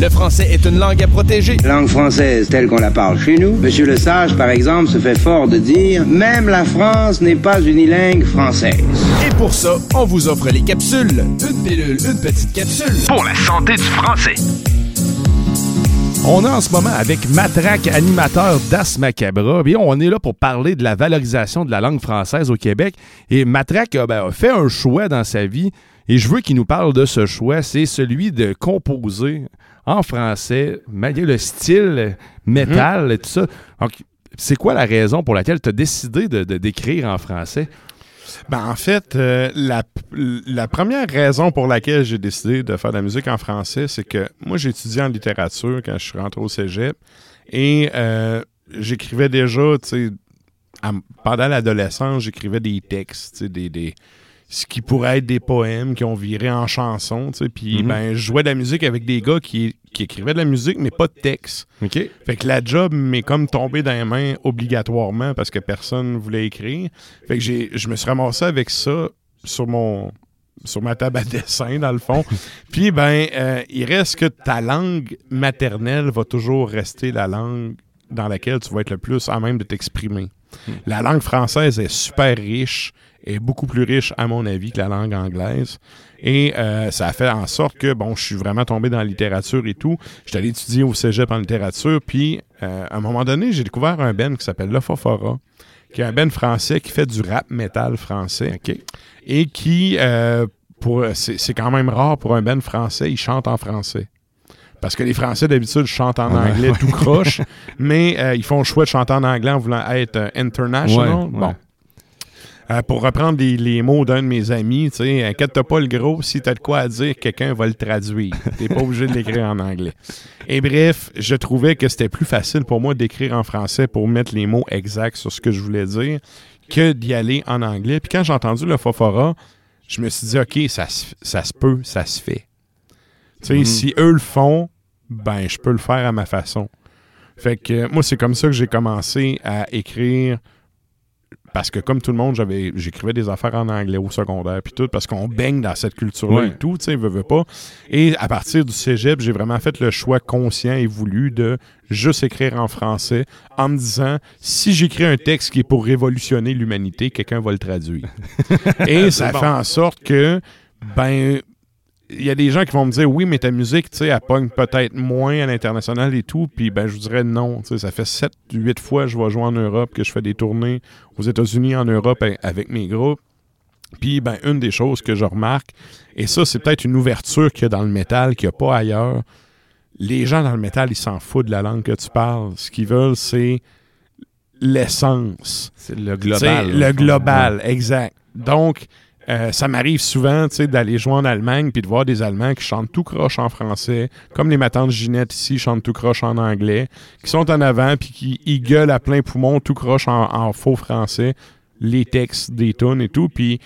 Le français est une langue à protéger. Langue française telle qu'on la parle chez nous. Monsieur Le Sage, par exemple, se fait fort de dire Même la France n'est pas unilingue française. Et pour ça, on vous offre les capsules. Une pilule, une petite capsule. Pour la santé du français. On est en ce moment avec Matraque, animateur d'As Macabra. Bien, on est là pour parler de la valorisation de la langue française au Québec. Et Matraque a, ben, a fait un choix dans sa vie. Et je veux qu'il nous parle de ce choix. C'est celui de composer en français, malgré le style métal et tout ça. Donc, c'est quoi la raison pour laquelle tu as décidé de, de- d'écrire en français? Ben, en fait, euh, la, la première raison pour laquelle j'ai décidé de faire de la musique en français, c'est que moi, étudié en littérature quand je suis rentré au cégep et euh, j'écrivais déjà, tu sais, pendant l'adolescence, j'écrivais des textes, tu sais, des, des- ce qui pourrait être des poèmes qui ont viré en chansons, tu sais, puis Mhm. ben, je jouais de la musique avec des gars qui, qui écrivaient de la musique, mais pas de texte. OK. Fait que la job m'est comme tombée dans les mains obligatoirement parce que personne voulait écrire. Fait que j'ai, je me suis ramassé avec ça sur mon sur ma table à dessin, dans le fond. Puis, ben, euh, il reste que ta langue maternelle va toujours rester la langue dans laquelle tu vas être le plus à même de t'exprimer. La langue française est super riche, est beaucoup plus riche, à mon avis, que la langue anglaise. Et euh, ça a fait en sorte que, bon, je suis vraiment tombé dans la littérature et tout. J'étais allé étudier au cégep en littérature, puis euh, à un moment donné, j'ai découvert un band qui s'appelle Le Fofora, qui est un band français qui fait du rap metal français. Et qui, euh, pour c'est c'est quand même rare pour un band français, il chante en français. Parce que les Français, d'habitude, chantent en anglais tout croche, mais euh, ils font le choix de chanter en anglais en voulant être euh, international. Bon. Euh, pour reprendre les, les mots d'un de mes amis, tu sais, inquiète-toi pas le gros, si t'as de quoi à dire, quelqu'un va le traduire. T'es pas obligé de l'écrire en anglais. Et bref, je trouvais que c'était plus facile pour moi d'écrire en français pour mettre les mots exacts sur ce que je voulais dire que d'y aller en anglais. Puis quand j'ai entendu le Fofora, je me suis dit, OK, ça, ça se peut, ça se fait. Tu sais, Mhm. si eux le font, ben, je peux le faire à ma façon. Fait que euh, moi, c'est comme ça que j'ai commencé à écrire. Parce que comme tout le monde, j'avais j'écrivais des affaires en anglais au secondaire puis tout, parce qu'on baigne dans cette culture-là Ouais. et tout, tu sais, veut, veut pas. Et à partir du cégep, j'ai vraiment fait le choix conscient et voulu de juste écrire en français en me disant, si j'écris un texte qui est pour révolutionner l'humanité, quelqu'un va le traduire. et ça bon. fait en sorte que, ben, il y a des gens qui vont me dire oui, mais ta musique, tu sais, elle pogne peut-être moins à l'international et tout. Puis ben, je vous dirais non. Tu sais, ça fait 7, 8 fois que je vais jouer en Europe, que je fais des tournées aux États-Unis, en Europe a- avec mes groupes. Puis ben, une des choses que je remarque, et ça, c'est peut-être une ouverture qu'il y a dans le métal qu'il n'y a pas ailleurs. Les gens dans le métal, ils s'en foutent de la langue que tu parles. Ce qu'ils veulent, c'est l'essence. C'est le global. sais, Le global, exact. Donc, euh, ça m'arrive souvent tu sais, d'aller jouer en Allemagne puis de voir des Allemands qui chantent tout croche en français, comme les matantes Ginette ici chantent tout croche en anglais, qui sont en avant puis qui ils gueulent à plein poumon tout croche en, en faux français, les textes des tunes et tout. Puis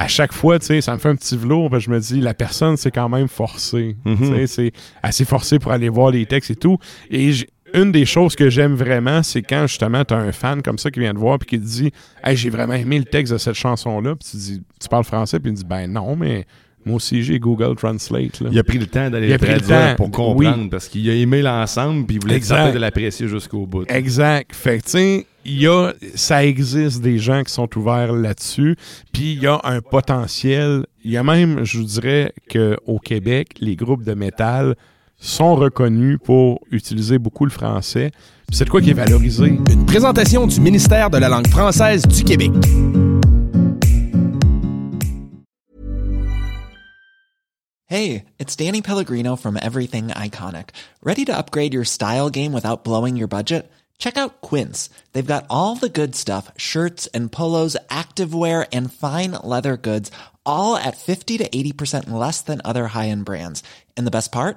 à chaque fois, tu sais, ça me fait un petit velours, parce que je me dis, la personne, c'est quand même forcé. Tu sais, c'est assez forcé pour aller voir les textes et tout. Et une des choses que j'aime vraiment, c'est quand justement tu as un fan comme ça qui vient te voir puis qui te dit Hey, j'ai vraiment aimé le texte de cette chanson-là. Puis tu dis Tu parles français, puis il dit Ben non, mais moi aussi j'ai Google Translate. là. Il a pris le temps d'aller le traduire pour comprendre oui. parce qu'il a aimé l'ensemble puis il voulait Exact. de l'apprécier jusqu'au bout. Exact. Fait que, tu sais, il y a, ça existe des gens qui sont ouverts là-dessus, puis il y a un potentiel. Il y a même, je vous dirais, qu'au Québec, les groupes de métal sont reconnus pour utiliser beaucoup le français. C'est de quoi qui est valorisé. Une présentation du ministère de la langue française du Québec. Hey, it's Danny Pellegrino from Everything Iconic. Ready to upgrade your style game without blowing your budget? Check out Quince. They've got all the good stuff shirts and polos, activewear, and fine leather goods, all at 50 to 80% less than other high end brands. And the best part?